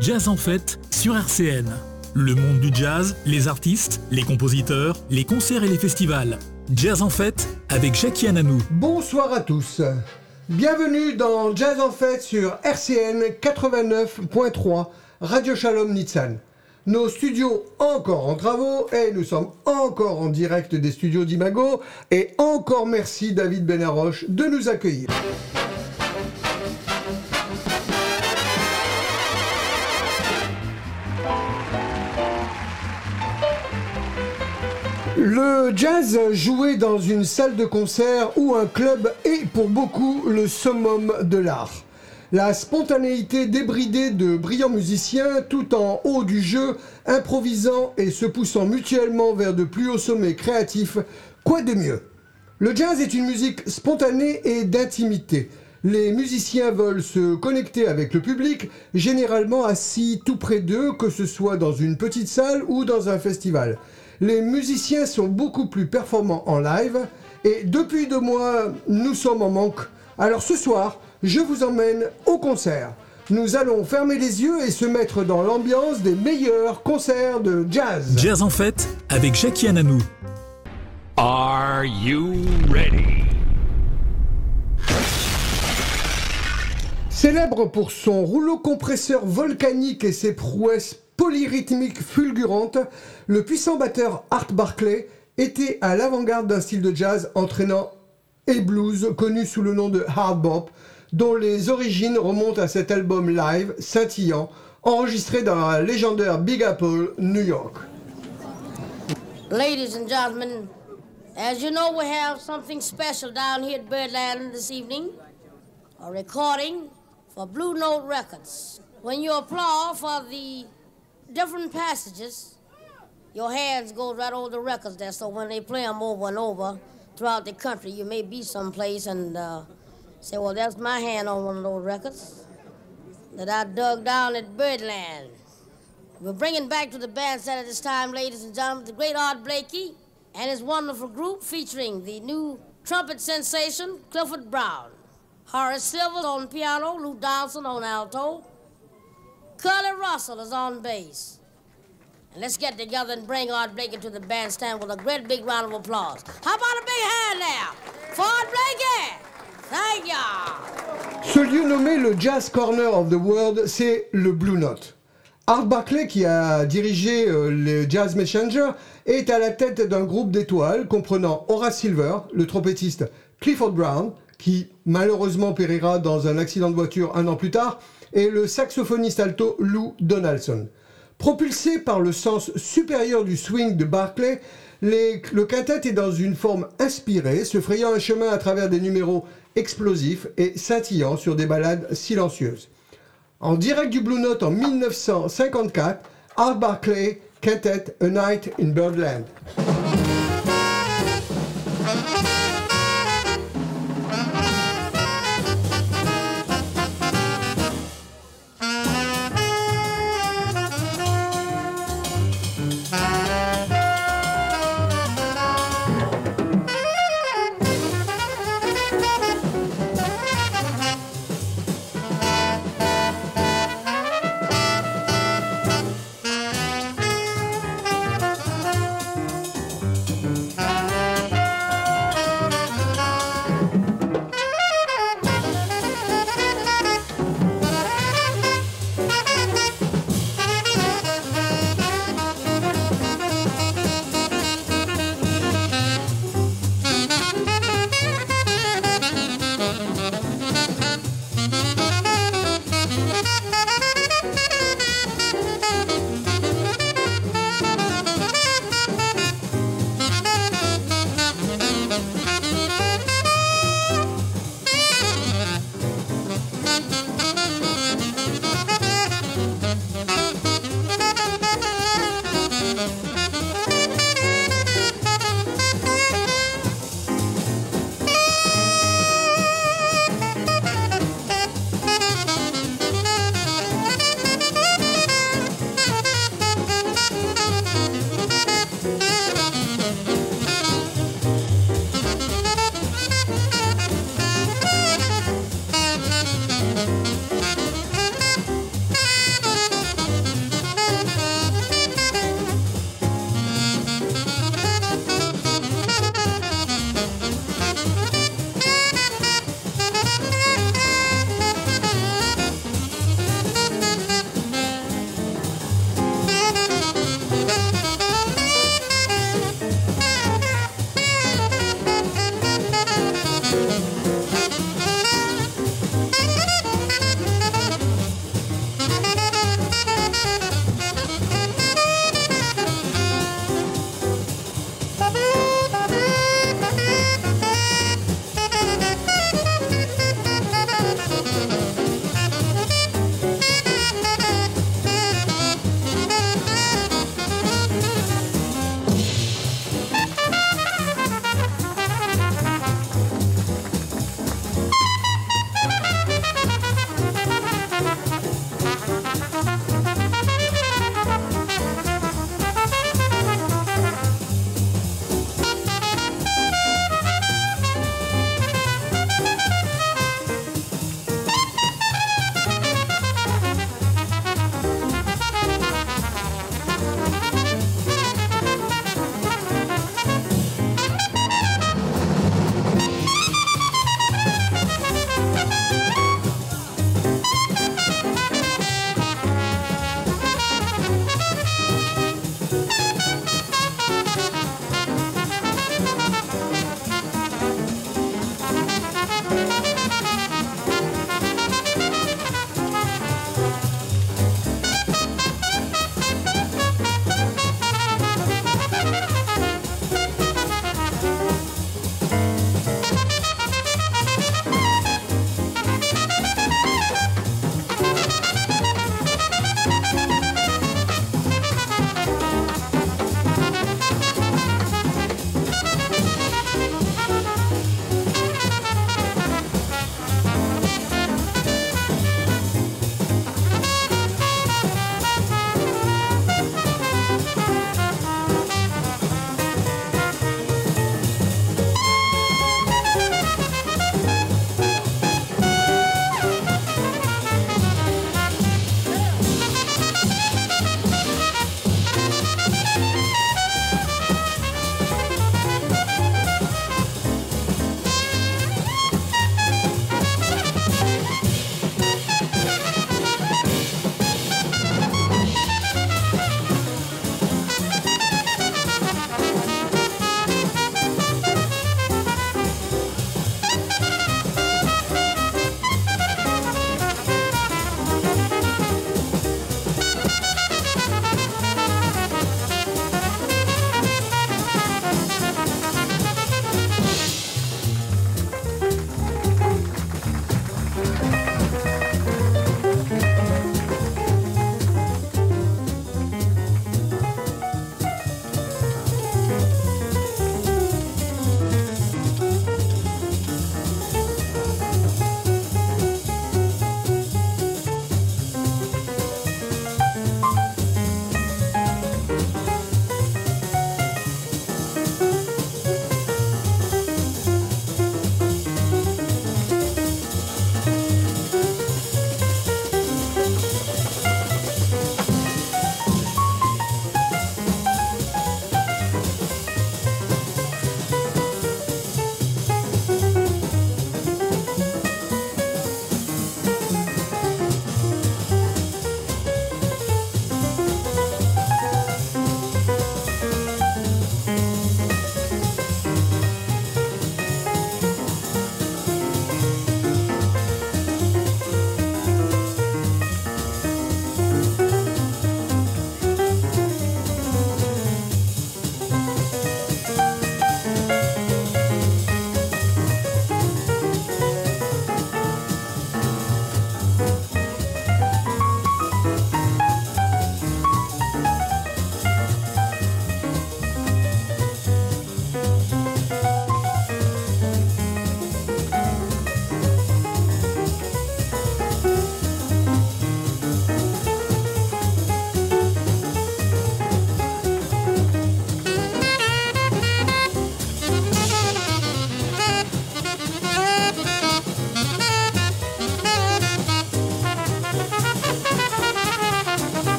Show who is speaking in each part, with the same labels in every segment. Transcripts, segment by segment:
Speaker 1: Jazz en fête sur RCN. Le monde du jazz, les artistes, les compositeurs, les concerts et les festivals. Jazz en fête avec Jackie Ananou.
Speaker 2: Bonsoir à tous. Bienvenue dans Jazz en fête sur RCN 89.3 Radio Shalom Nitsan. Nos studios encore en travaux et nous sommes encore en direct des studios d'Imago et encore merci David Benaroche de nous accueillir. Le jazz joué dans une salle de concert ou un club est pour beaucoup le summum de l'art. La spontanéité débridée de brillants musiciens tout en haut du jeu, improvisant et se poussant mutuellement vers de plus hauts sommets créatifs, quoi de mieux? Le jazz est une musique spontanée et d'intimité. Les musiciens veulent se connecter avec le public, généralement assis tout près d'eux, que ce soit dans une petite salle ou dans un festival. Les musiciens sont beaucoup plus performants en live et depuis deux mois, nous sommes en manque. Alors ce soir, je vous emmène au concert. Nous allons fermer les yeux et se mettre dans l'ambiance des meilleurs concerts de jazz.
Speaker 1: Jazz en fête avec Jackie Ananou.
Speaker 3: Are you ready?
Speaker 2: Célèbre pour son rouleau compresseur volcanique et ses prouesses polyrythmiques fulgurantes, le puissant batteur Art Barclay était à l'avant-garde d'un style de jazz entraînant et blues connu sous le nom de hard bop, dont les origines remontent à cet album live scintillant enregistré dans la légendaire Big Apple, New York.
Speaker 4: Ladies and gentlemen, as you know, we have something special down here at Birdland this evening. A recording for Blue Note Records. When you applaud for the different passages, your hands go right over the records there, so when they play them over and over throughout the country, you may be someplace and uh, say, well, that's my hand on one of those records that I dug down at Birdland. We're bringing back to the bandstand at this time, ladies and gentlemen, the great Art Blakey and his wonderful group featuring the new trumpet sensation, Clifford Brown. Horace Silvers on piano, Lou Donaldson on alto. Curly Russell is on bass. Let's get together and bring Art Blakey to the bandstand with a great big round of applause. How about a big hand Art Blakey? Thank y'all.
Speaker 2: Ce lieu nommé le Jazz Corner of the World, c'est le Blue Note. Art Barclay, qui a dirigé euh, les Jazz Messenger, est à la tête d'un groupe d'étoiles comprenant Horace Silver, le trompettiste Clifford Brown, qui malheureusement périra dans un accident de voiture un an plus tard, et le saxophoniste alto Lou Donaldson. Propulsé par le sens supérieur du swing de Barclay, le quintet est dans une forme inspirée, se frayant un chemin à travers des numéros explosifs et scintillant sur des ballades silencieuses. En direct du Blue Note en 1954, Art Barclay, Quintet, A Night in Birdland.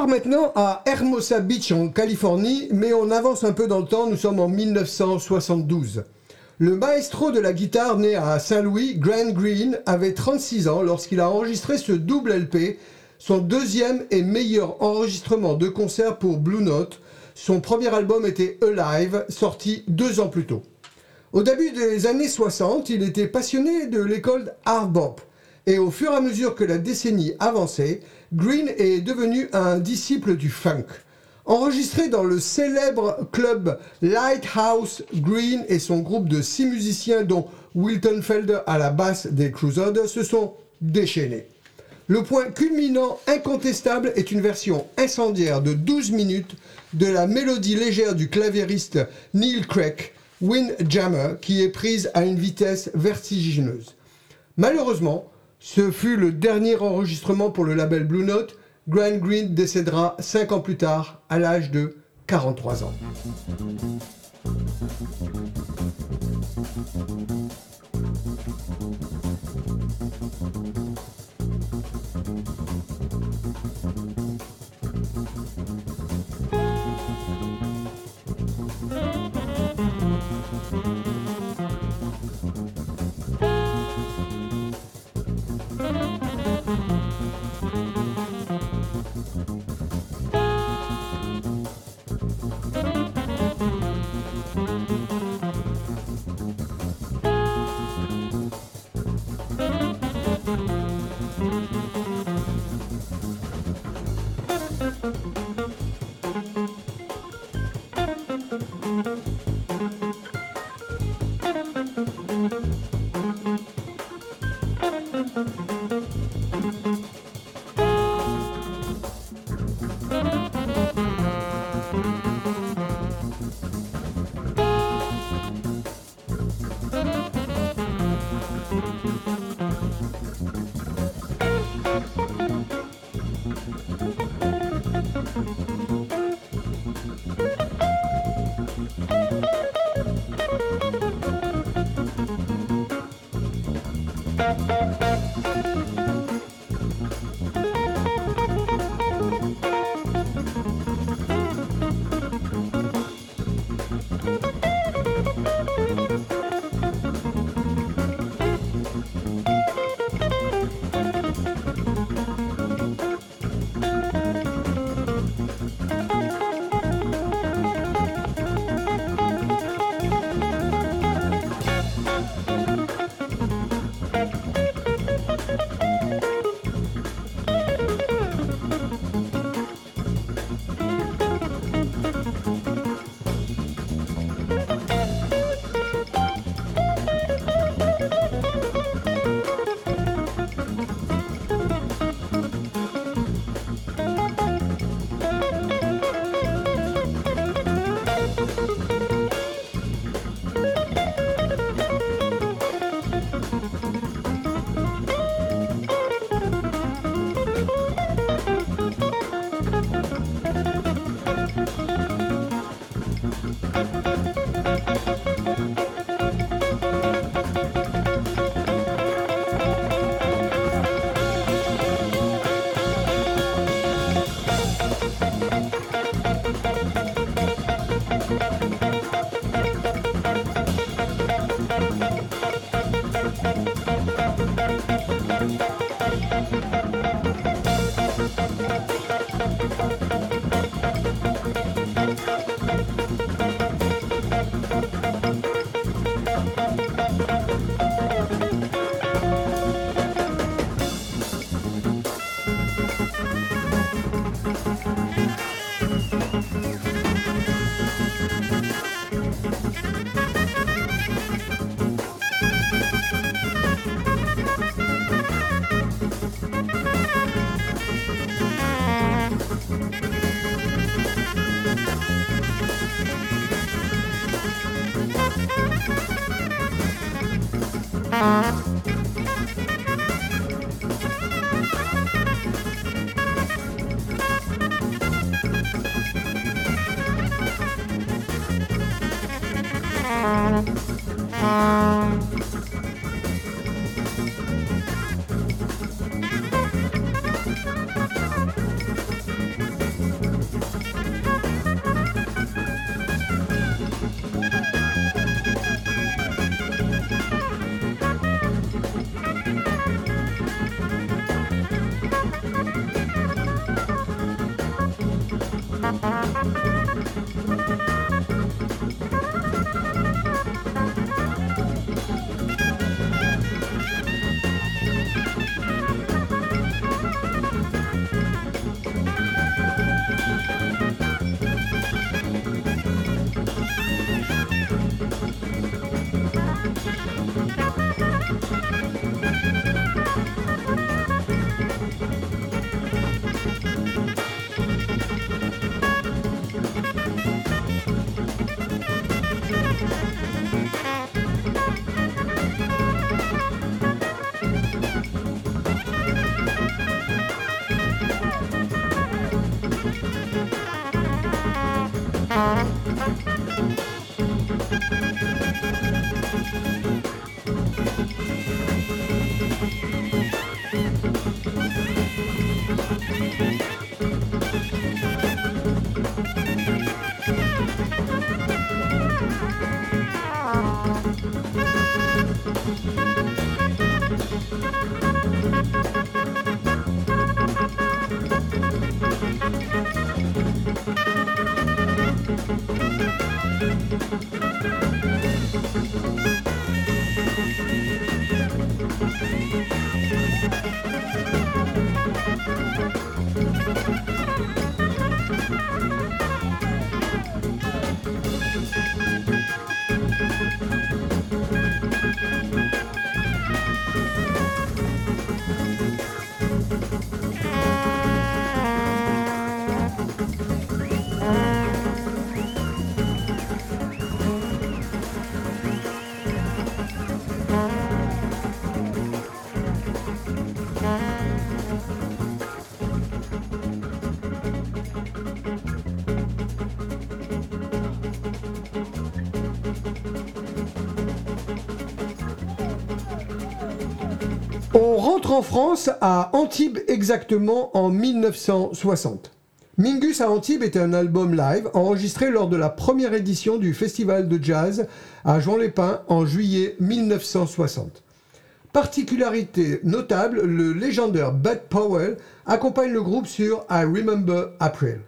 Speaker 2: Part maintenant à Hermosa Beach en Californie, mais on avance un peu dans le temps, nous sommes en 1972. Le maestro de la guitare né à Saint-Louis, Grant Green, avait 36 ans lorsqu'il a enregistré ce double LP, son deuxième et meilleur enregistrement de concert pour Blue Note. Son premier album était Alive, sorti deux ans plus tôt. Au début des années 60, il était passionné de l'école hard bop. Et au fur et à mesure que la décennie avançait, Green est devenu un disciple du funk. Enregistré dans le célèbre club Lighthouse, Green et son groupe de six musiciens dont Wilton Felder à la basse des Crusaders se sont déchaînés. Le point culminant incontestable est une version incendiaire de 12 minutes de la mélodie légère du claviériste Neil Craig, Windjammer, qui est prise à une vitesse vertigineuse. Malheureusement, ce fut le dernier enregistrement pour le label Blue Note. Grant Green décédera 5 ans plus tard, à l'âge de 43 ans. On en France à Antibes exactement en 1960. Mingus à Antibes est un album live enregistré lors de la première édition du festival de jazz à Jean-les-Pins en juillet 1960. Particularité notable, le légendaire Bud Powell accompagne le groupe sur I Remember April.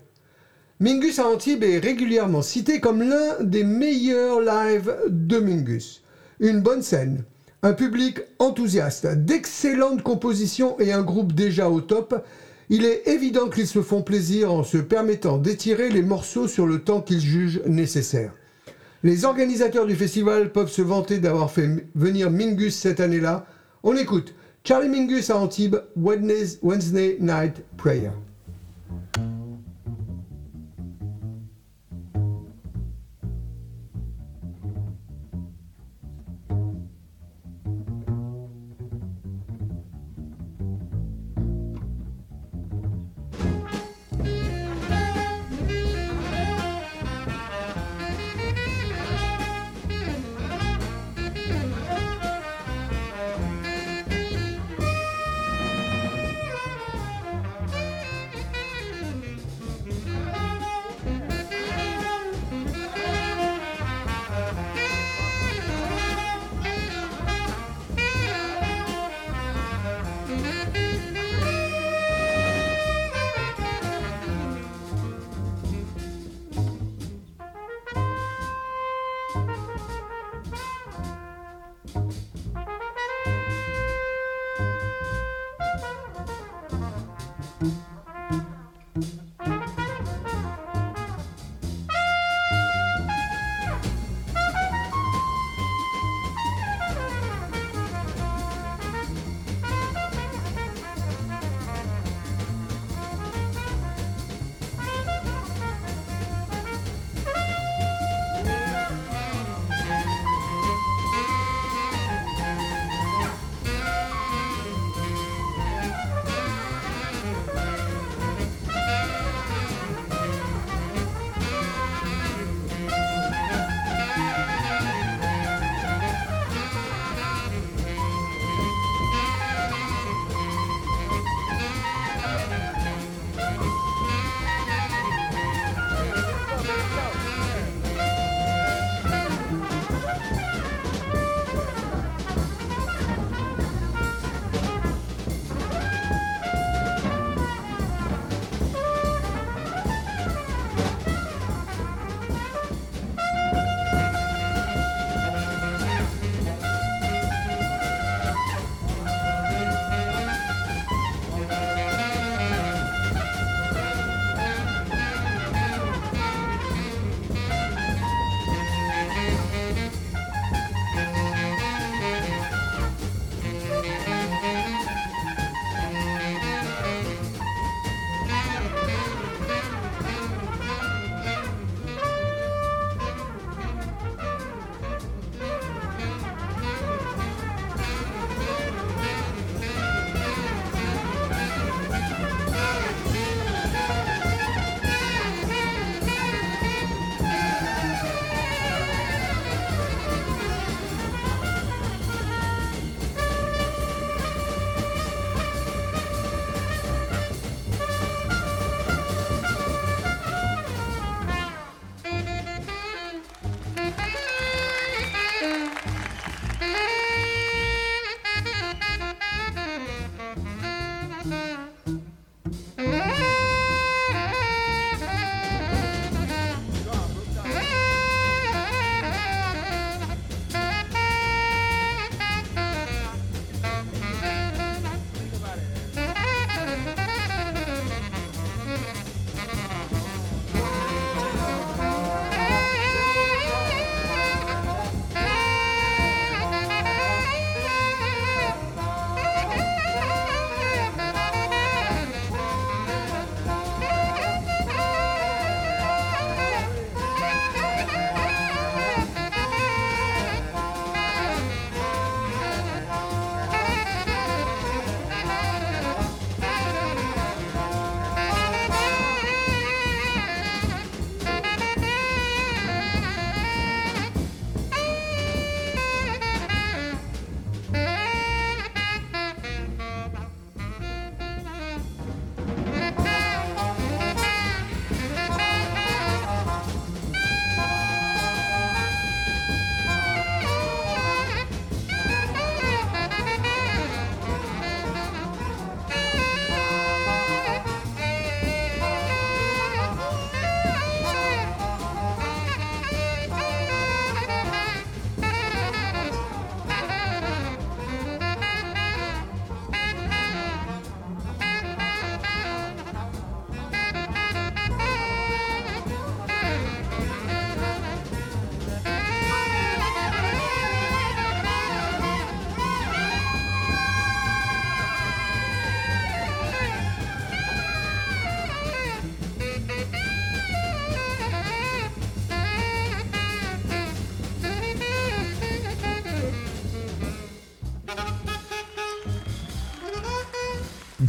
Speaker 2: Mingus à Antibes est régulièrement cité comme l'un des meilleurs lives de Mingus. Une bonne scène, un public enthousiaste, d'excellentes compositions et un groupe déjà au top, il est évident qu'ils se font plaisir en se permettant d'étirer les morceaux sur le temps qu'ils jugent nécessaire. Les organisateurs du festival peuvent se vanter d'avoir fait venir Mingus cette année-là. On écoute Charlie Mingus à Antibes, Wednesday Night Prayer.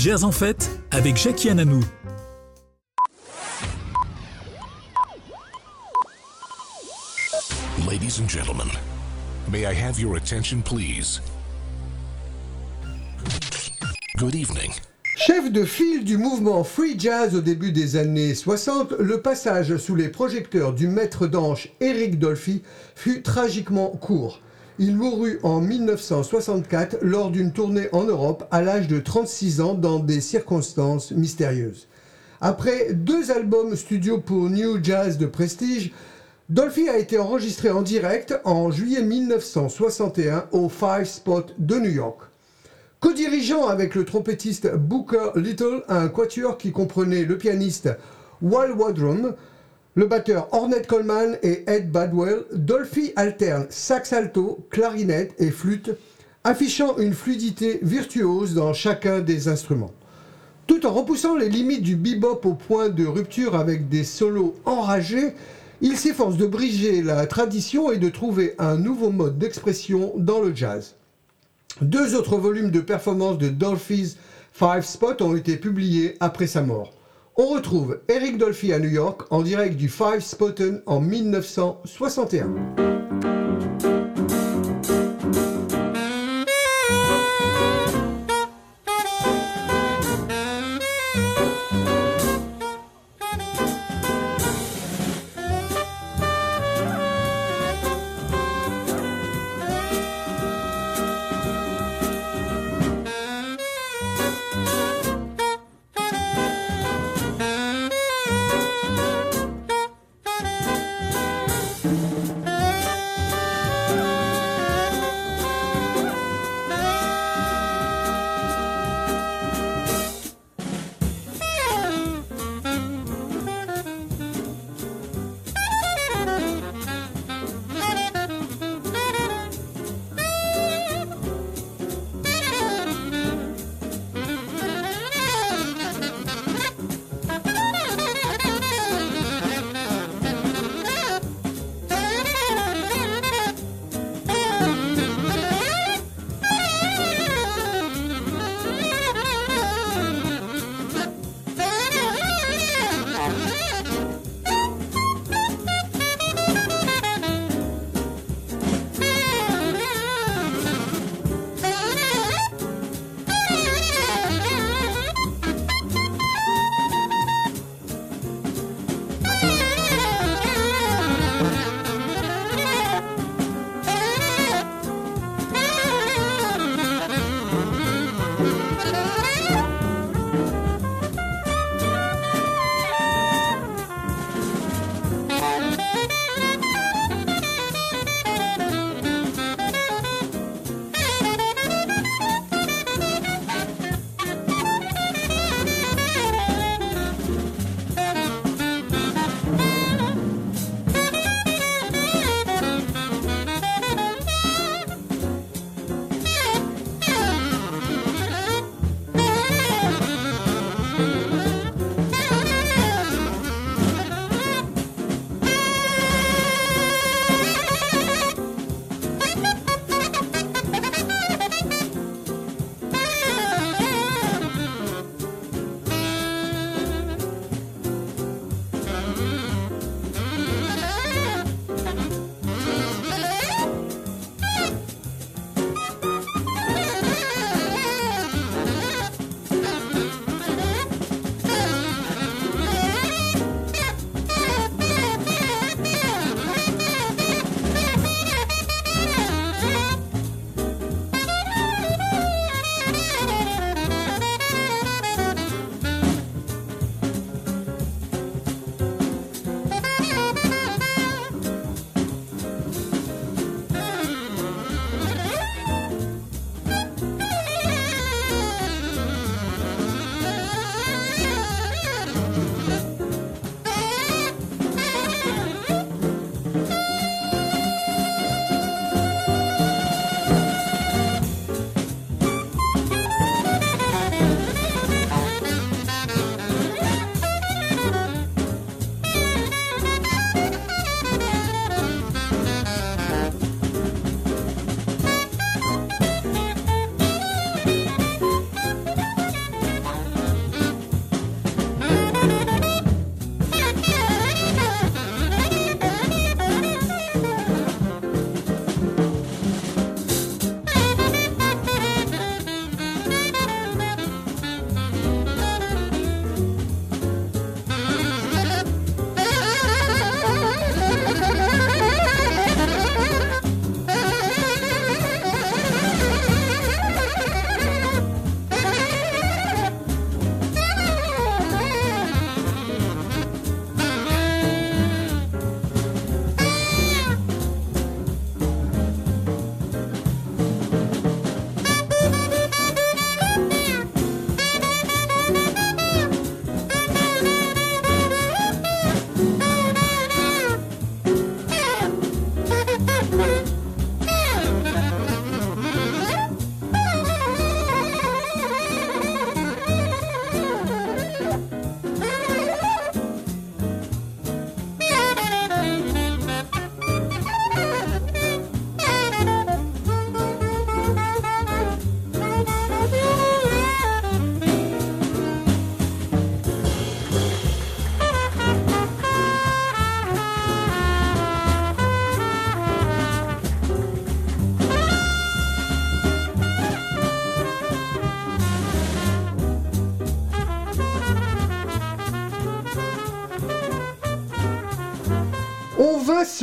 Speaker 1: Jazz en fête avec Jackie Ananou.
Speaker 5: Ladies and gentlemen, may I have your attention, please? Good evening.
Speaker 2: Chef de file du mouvement free jazz au début des années 60, le passage sous les projecteurs du maître d'anche Eric Dolphy fut tragiquement court. Il mourut en 1964 lors d'une tournée en Europe à l'âge de 36 ans dans des circonstances mystérieuses. Après deux albums studio pour New Jazz de prestige, Dolphy a été enregistré en direct en juillet 1961 au Five Spot de New York. Co-dirigeant avec le trompettiste Booker Little, un quatuor qui comprenait le pianiste Wal Wadrum, le batteur Ornette Coleman et Ed Badwell, Dolphy alterne sax alto, clarinette et flûte, affichant une fluidité virtuose dans chacun des instruments. Tout en repoussant les limites du bebop au point de rupture avec des solos enragés, il s'efforce de briser la tradition et de trouver un nouveau mode d'expression dans le jazz. Deux autres volumes de performances de Dolphy's Five Spot ont été publiés après sa mort. On retrouve Eric Dolphy à New York en direct du Five Spotten en 1961.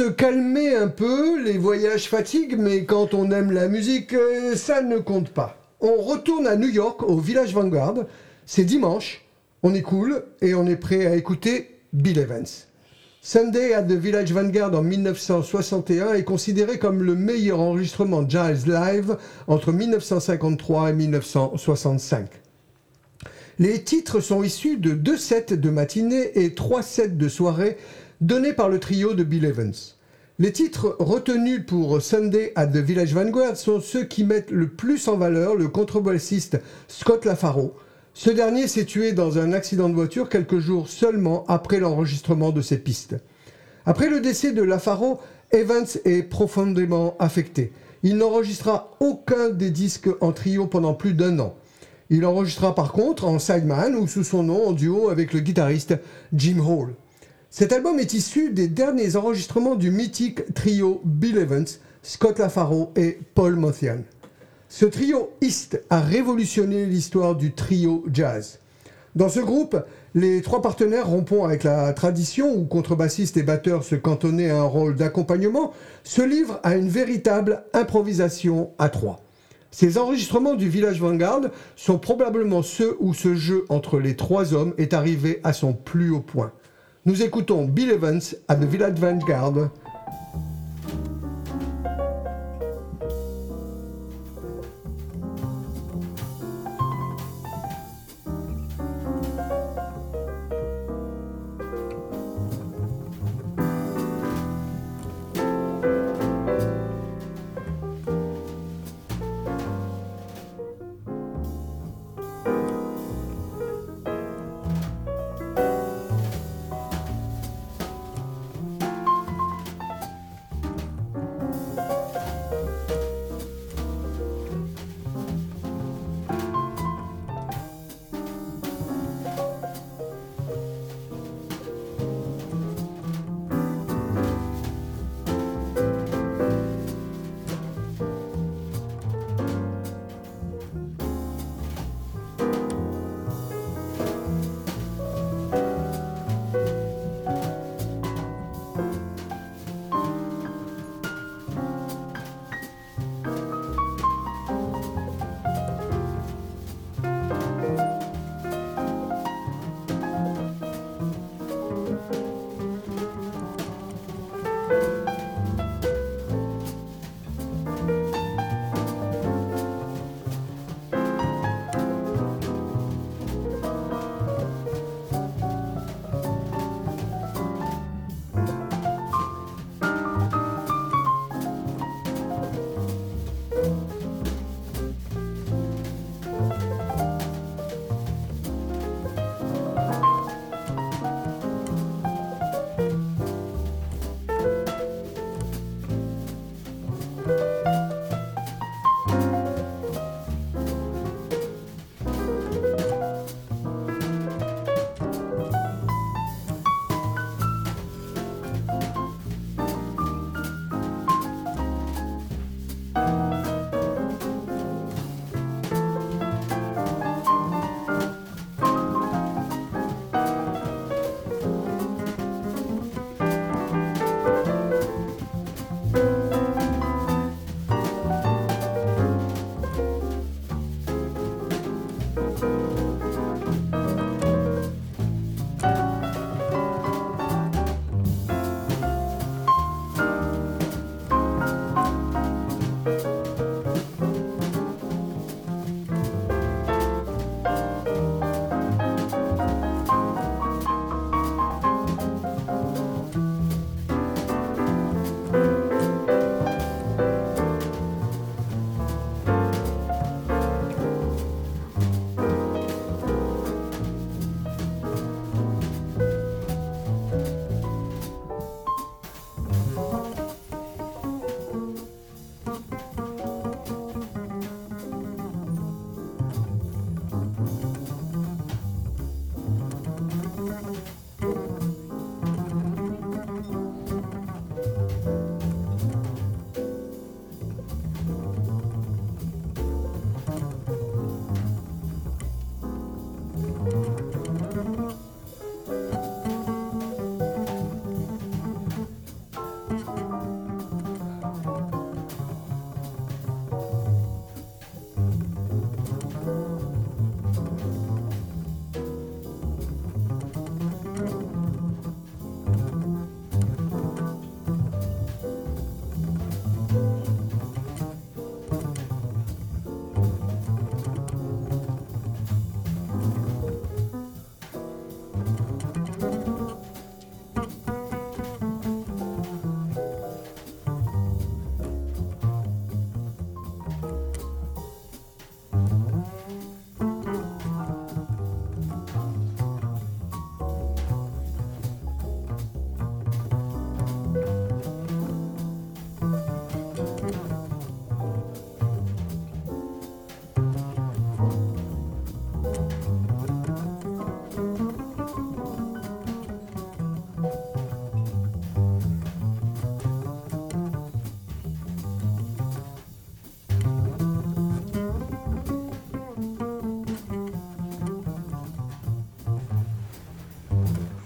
Speaker 2: Se calmer un peu, les voyages fatiguent, mais quand on aime la musique, euh, ça ne compte pas. On retourne à New York, au Village Vanguard. C'est dimanche, on est cool et on est prêt à écouter Bill Evans. Sunday at the Village Vanguard en 1961 est considéré comme le meilleur enregistrement jazz live entre 1953 et 1965. Les titres sont issus de deux sets de matinée et trois sets de soirée donnés par le trio de Bill Evans. Les titres retenus pour Sunday at the Village Vanguard sont ceux qui mettent le plus en valeur le contrebassiste Scott LaFaro. Ce dernier s'est tué dans un accident de voiture quelques jours seulement après l'enregistrement de ces pistes. Après le décès de LaFaro, Evans est profondément affecté. Il n'enregistra aucun des disques en trio pendant plus d'un an. Il enregistra par contre en sideman ou sous son nom en duo avec le guitariste Jim Hall. Cet album est issu des derniers enregistrements du mythique trio Bill Evans, Scott LaFaro et Paul Motian. Ce trio East a révolutionné l'histoire du trio jazz. Dans ce groupe, les trois partenaires rompant avec la tradition où contrebassistes et batteurs se cantonnaient à un rôle d'accompagnement, se livrent à une véritable improvisation à trois. Ces enregistrements du Village Vanguard sont probablement ceux où ce jeu entre les trois hommes est arrivé à son plus haut point. Nous écoutons Bill Evans à The Village Vanguard.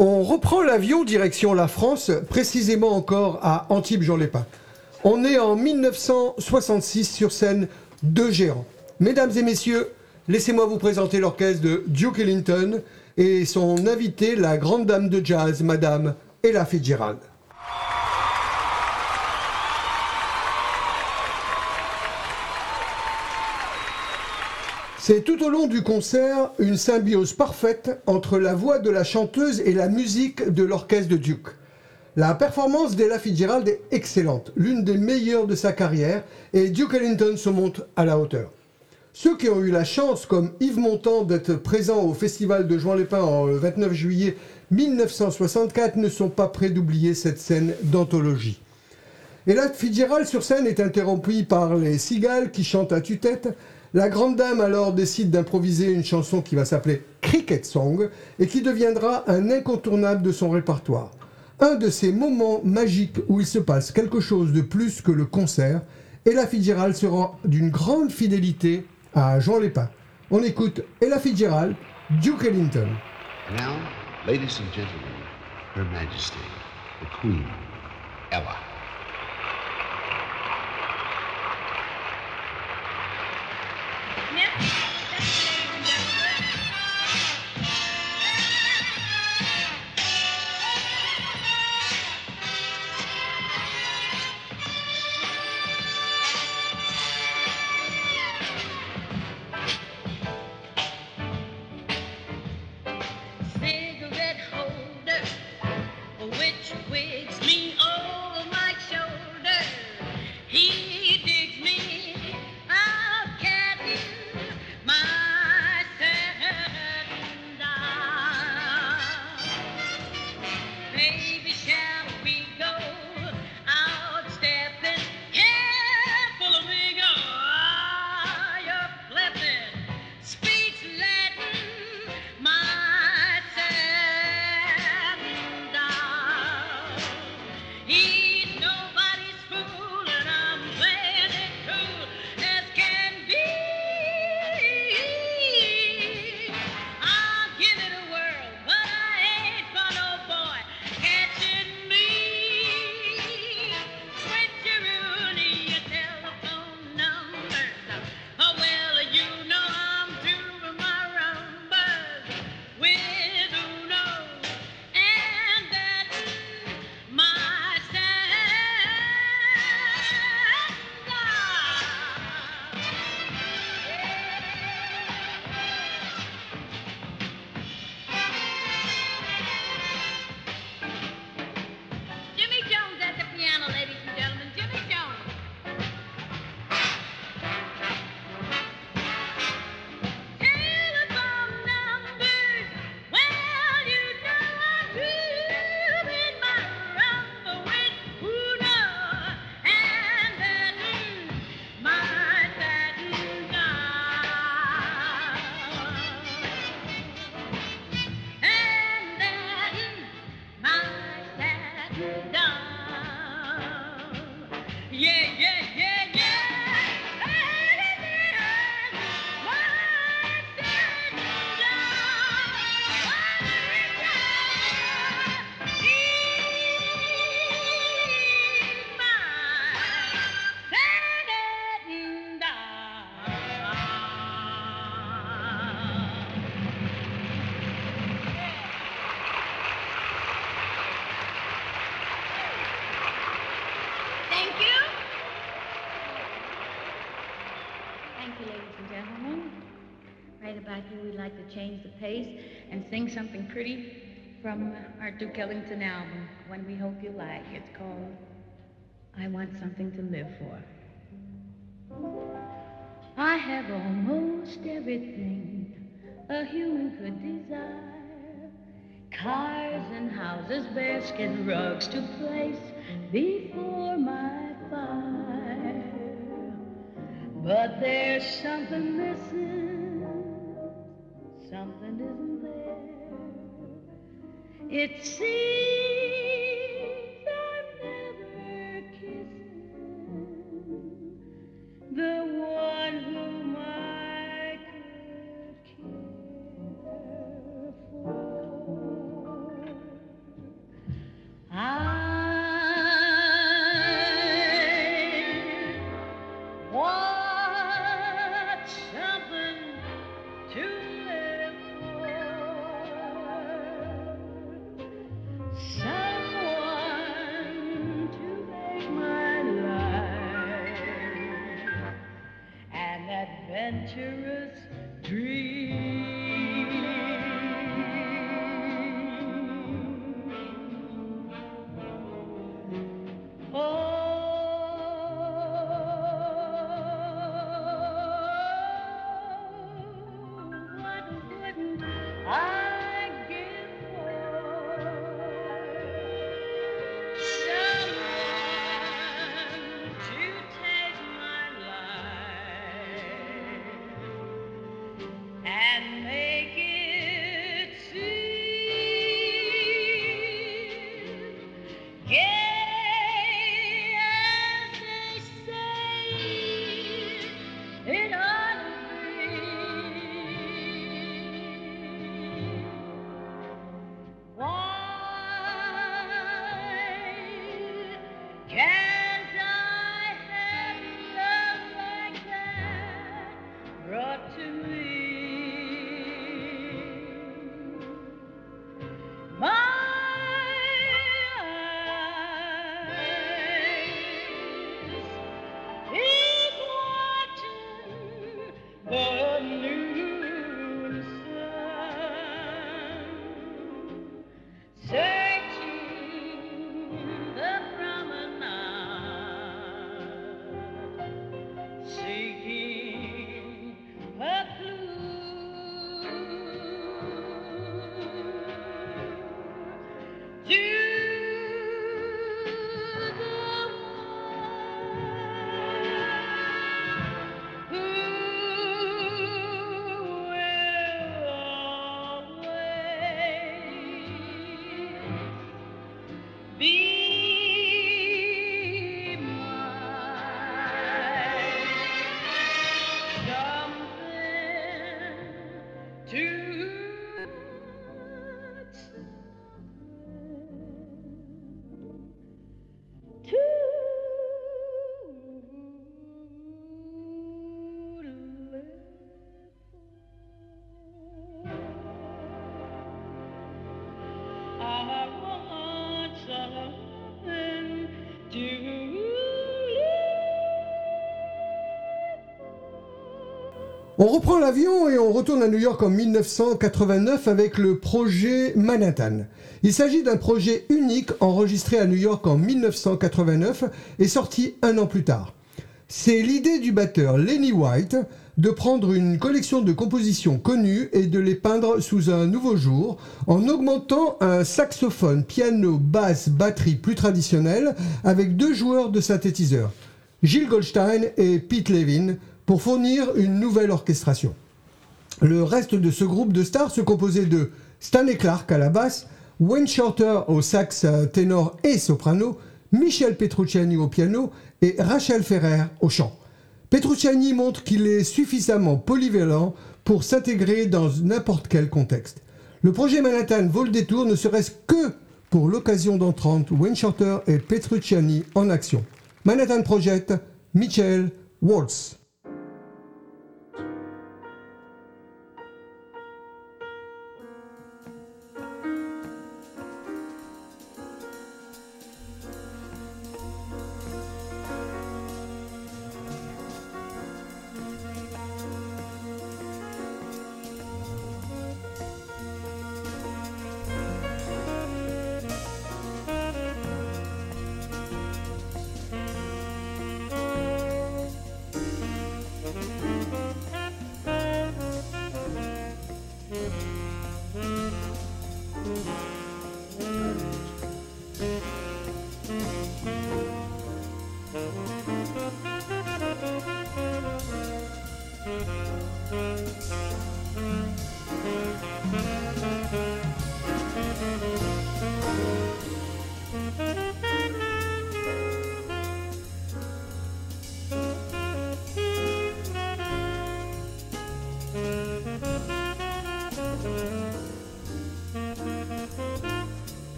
Speaker 2: On reprend l'avion direction la France, précisément encore à Antibes-Jean-Lépin. On est en 1966 sur scène Deux Géants. Mesdames et messieurs, laissez-moi vous présenter l'orchestre de Duke Ellington et son invité, la grande dame de jazz, Madame Ella Fitzgerald. C'est tout au long du concert une symbiose parfaite entre la voix de la chanteuse et la musique de l'orchestre de Duke. La performance d'Ella Fitzgerald est excellente, l'une des meilleures de sa carrière, et Duke Ellington se montre à la hauteur. Ceux qui ont eu la chance, comme Yves Montand, d'être présents au festival de Juan-les-Pins en 29 juillet 1964 ne sont pas prêts d'oublier cette scène d'anthologie. Ella Fitzgerald sur scène est interrompue par les cigales qui chantent à tue-tête, la grande dame alors décide d'improviser une chanson qui va s'appeler Cricket Song et qui deviendra un incontournable de son répertoire. Un de ces moments magiques où il se passe quelque chose de plus que le concert et la Fitzgerald se rend d'une grande fidélité à Jean Lépin. On écoute Ella Fitzgerald, Duke Ellington.
Speaker 4: Now, ladies and gentlemen, Her Majesty, the Queen, Ella.
Speaker 6: And sing something pretty from our Duke Ellington album, one we hope you like. It's called I Want Something to Live For. I have almost everything a human could desire. Cars and houses, basket rugs to place before my fire. But there's something missing, It seems
Speaker 2: On reprend l'avion et on retourne à New York en 1989 avec le projet Manhattan. Il s'agit d'un projet unique enregistré à New York en 1989 et sorti un an plus tard. C'est l'idée du batteur Lenny White de prendre une collection de compositions connues et de les peindre sous un nouveau jour en augmentant un saxophone, piano, basse, batterie plus traditionnel avec deux joueurs de synthétiseurs, Gilles Goldstein et Pete Levin, pour fournir une nouvelle orchestration. Le reste de ce groupe de stars se composait de Stanley Clark à la basse, Wayne Shorter au sax ténor et soprano, Michel Petrucciani au piano et Rachel Ferrer au chant. Petrucciani montre qu'il est suffisamment polyvalent pour s'intégrer dans n'importe quel contexte. Le projet Manhattan vaut le détour ne serait-ce que pour l'occasion d'entendre Wayne Shorter et Petrucciani en action. Manhattan Project, Michel Waltz.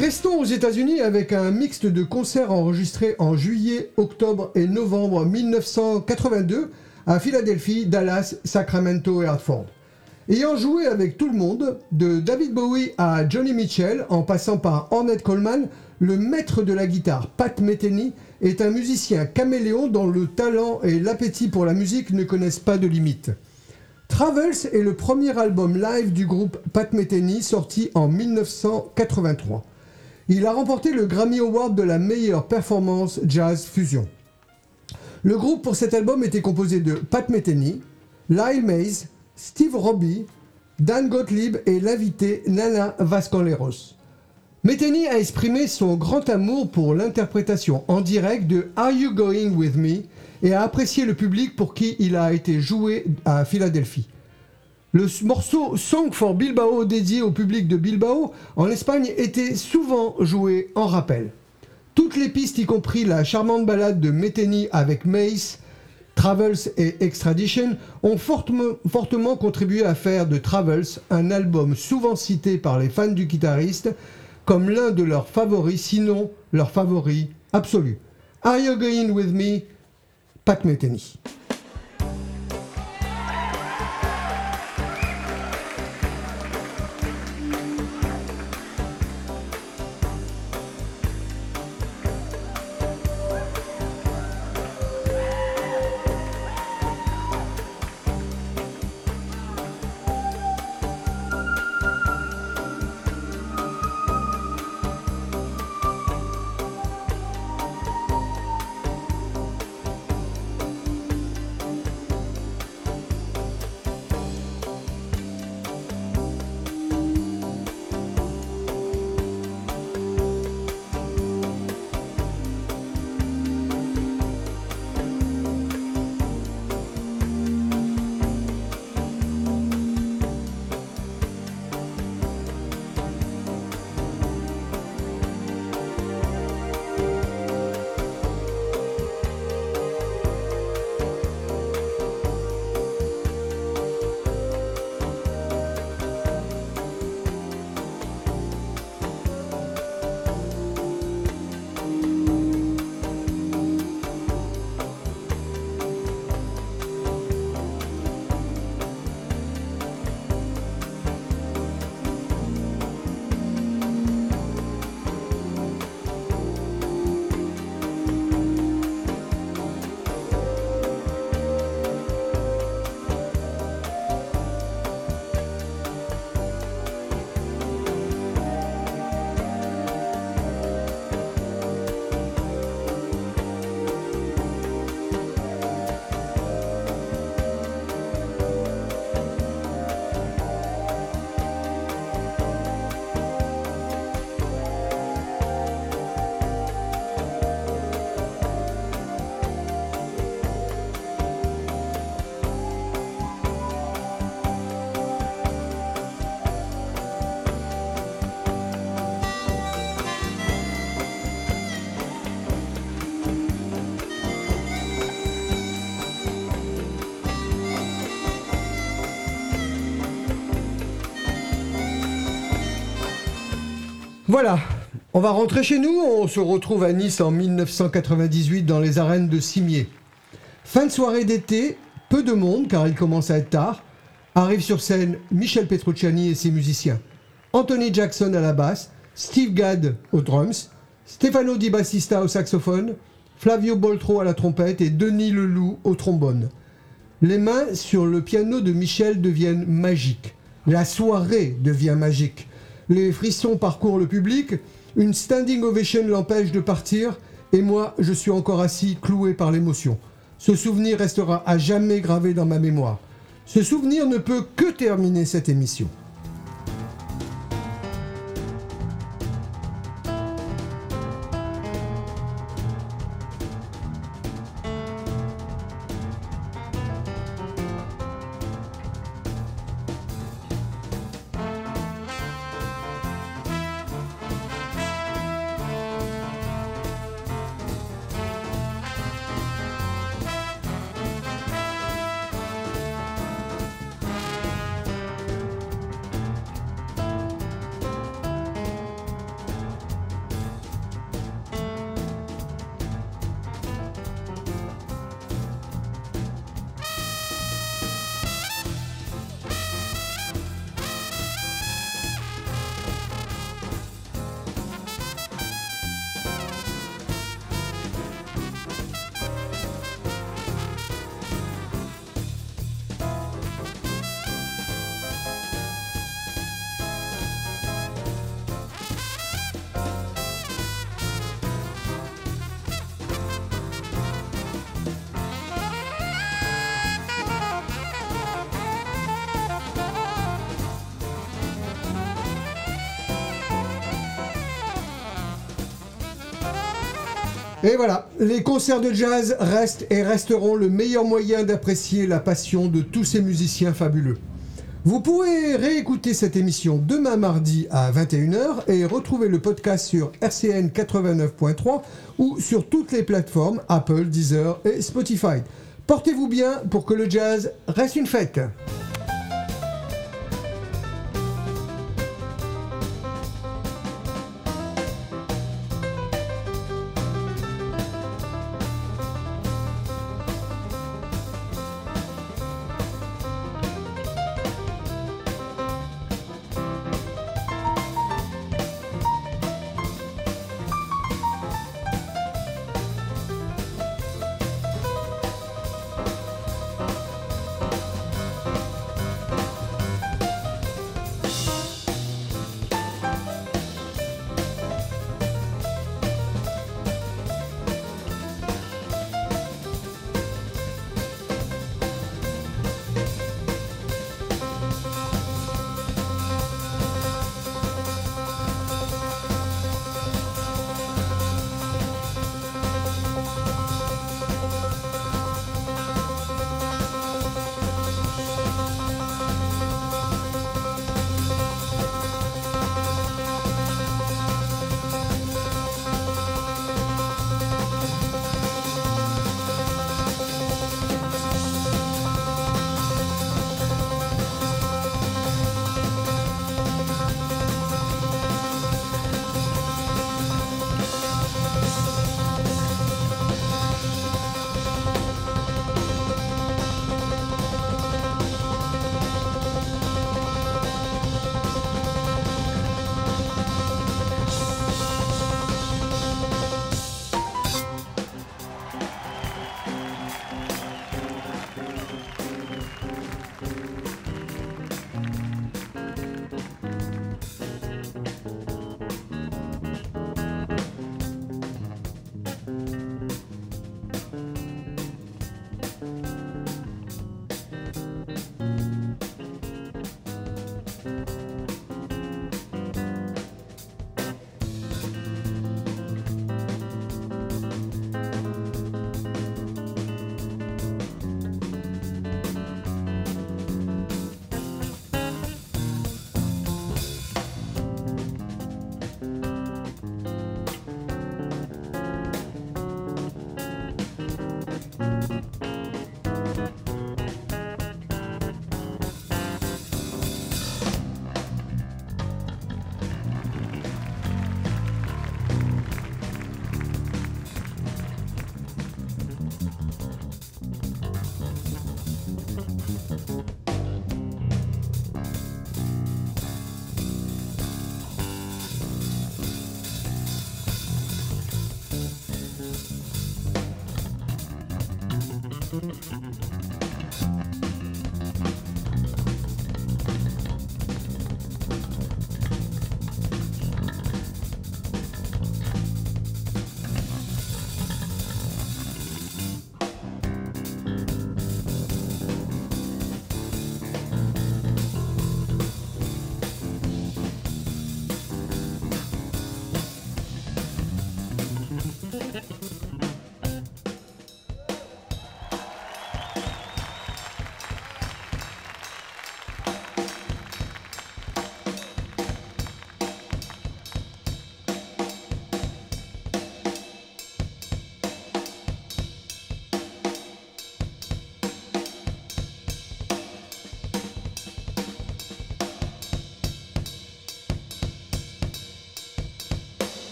Speaker 2: Restons aux États-Unis avec un mixte de concerts enregistrés en juillet, octobre et novembre 1982 à Philadelphie, Dallas, Sacramento et Hartford. Ayant joué avec tout le monde, de David Bowie à Johnny Mitchell, en passant par Ornette Coleman, le maître de la guitare, Pat Metheny, est un musicien caméléon dont le talent et l'appétit pour la musique ne connaissent pas de limite. Travels est le premier album live du groupe Pat Metheny sorti en 1983. Il a remporté le Grammy Award de la meilleure performance jazz fusion. Le groupe pour cet album était composé de Pat Metheny, Lyle Mays, Steve Robbie, Dan Gottlieb et l'invité Nana Vasconcelos. Metheny a exprimé son grand amour pour l'interprétation en direct de Are You Going With Me et a apprécié le public pour qui il a été joué à Philadelphie. Le morceau Song for Bilbao dédié au public de Bilbao en Espagne était souvent joué en rappel. Toutes les pistes, y compris la charmante balade de Metheny avec Mace, Travels et Extradition, ont fortement, contribué à faire de Travels un album souvent cité par les fans du guitariste comme l'un de leurs favoris, sinon leur favori absolu. Are You Going With Me Pat Metheny. Voilà, on va rentrer chez nous, on se retrouve à Nice en 1998 dans les arènes de Cimier. Fin de soirée d'été, peu de monde car il commence à être tard. Arrive sur scène Michel Petrucciani et ses musiciens. Anthony Jackson à la basse, Steve Gadd aux drums, Stefano Di Battista au saxophone, Flavio Boltro à la trompette et Denis Leloup au trombone. Les mains sur le piano de Michel deviennent magiques. La soirée devient magique. Les frissons parcourent le public, une standing ovation l'empêche de partir, et moi, je suis encore assis, cloué par l'émotion. Ce souvenir restera à jamais gravé dans ma mémoire. Ce souvenir ne peut que terminer cette émission. Et voilà, les concerts de jazz restent et resteront le meilleur moyen d'apprécier la passion de tous ces musiciens fabuleux. Vous pourrez réécouter cette émission demain mardi à 21h et retrouver le podcast sur RCN 89.3 ou sur toutes les plateformes Apple, Deezer et Spotify. Portez-vous bien pour que le jazz reste une fête.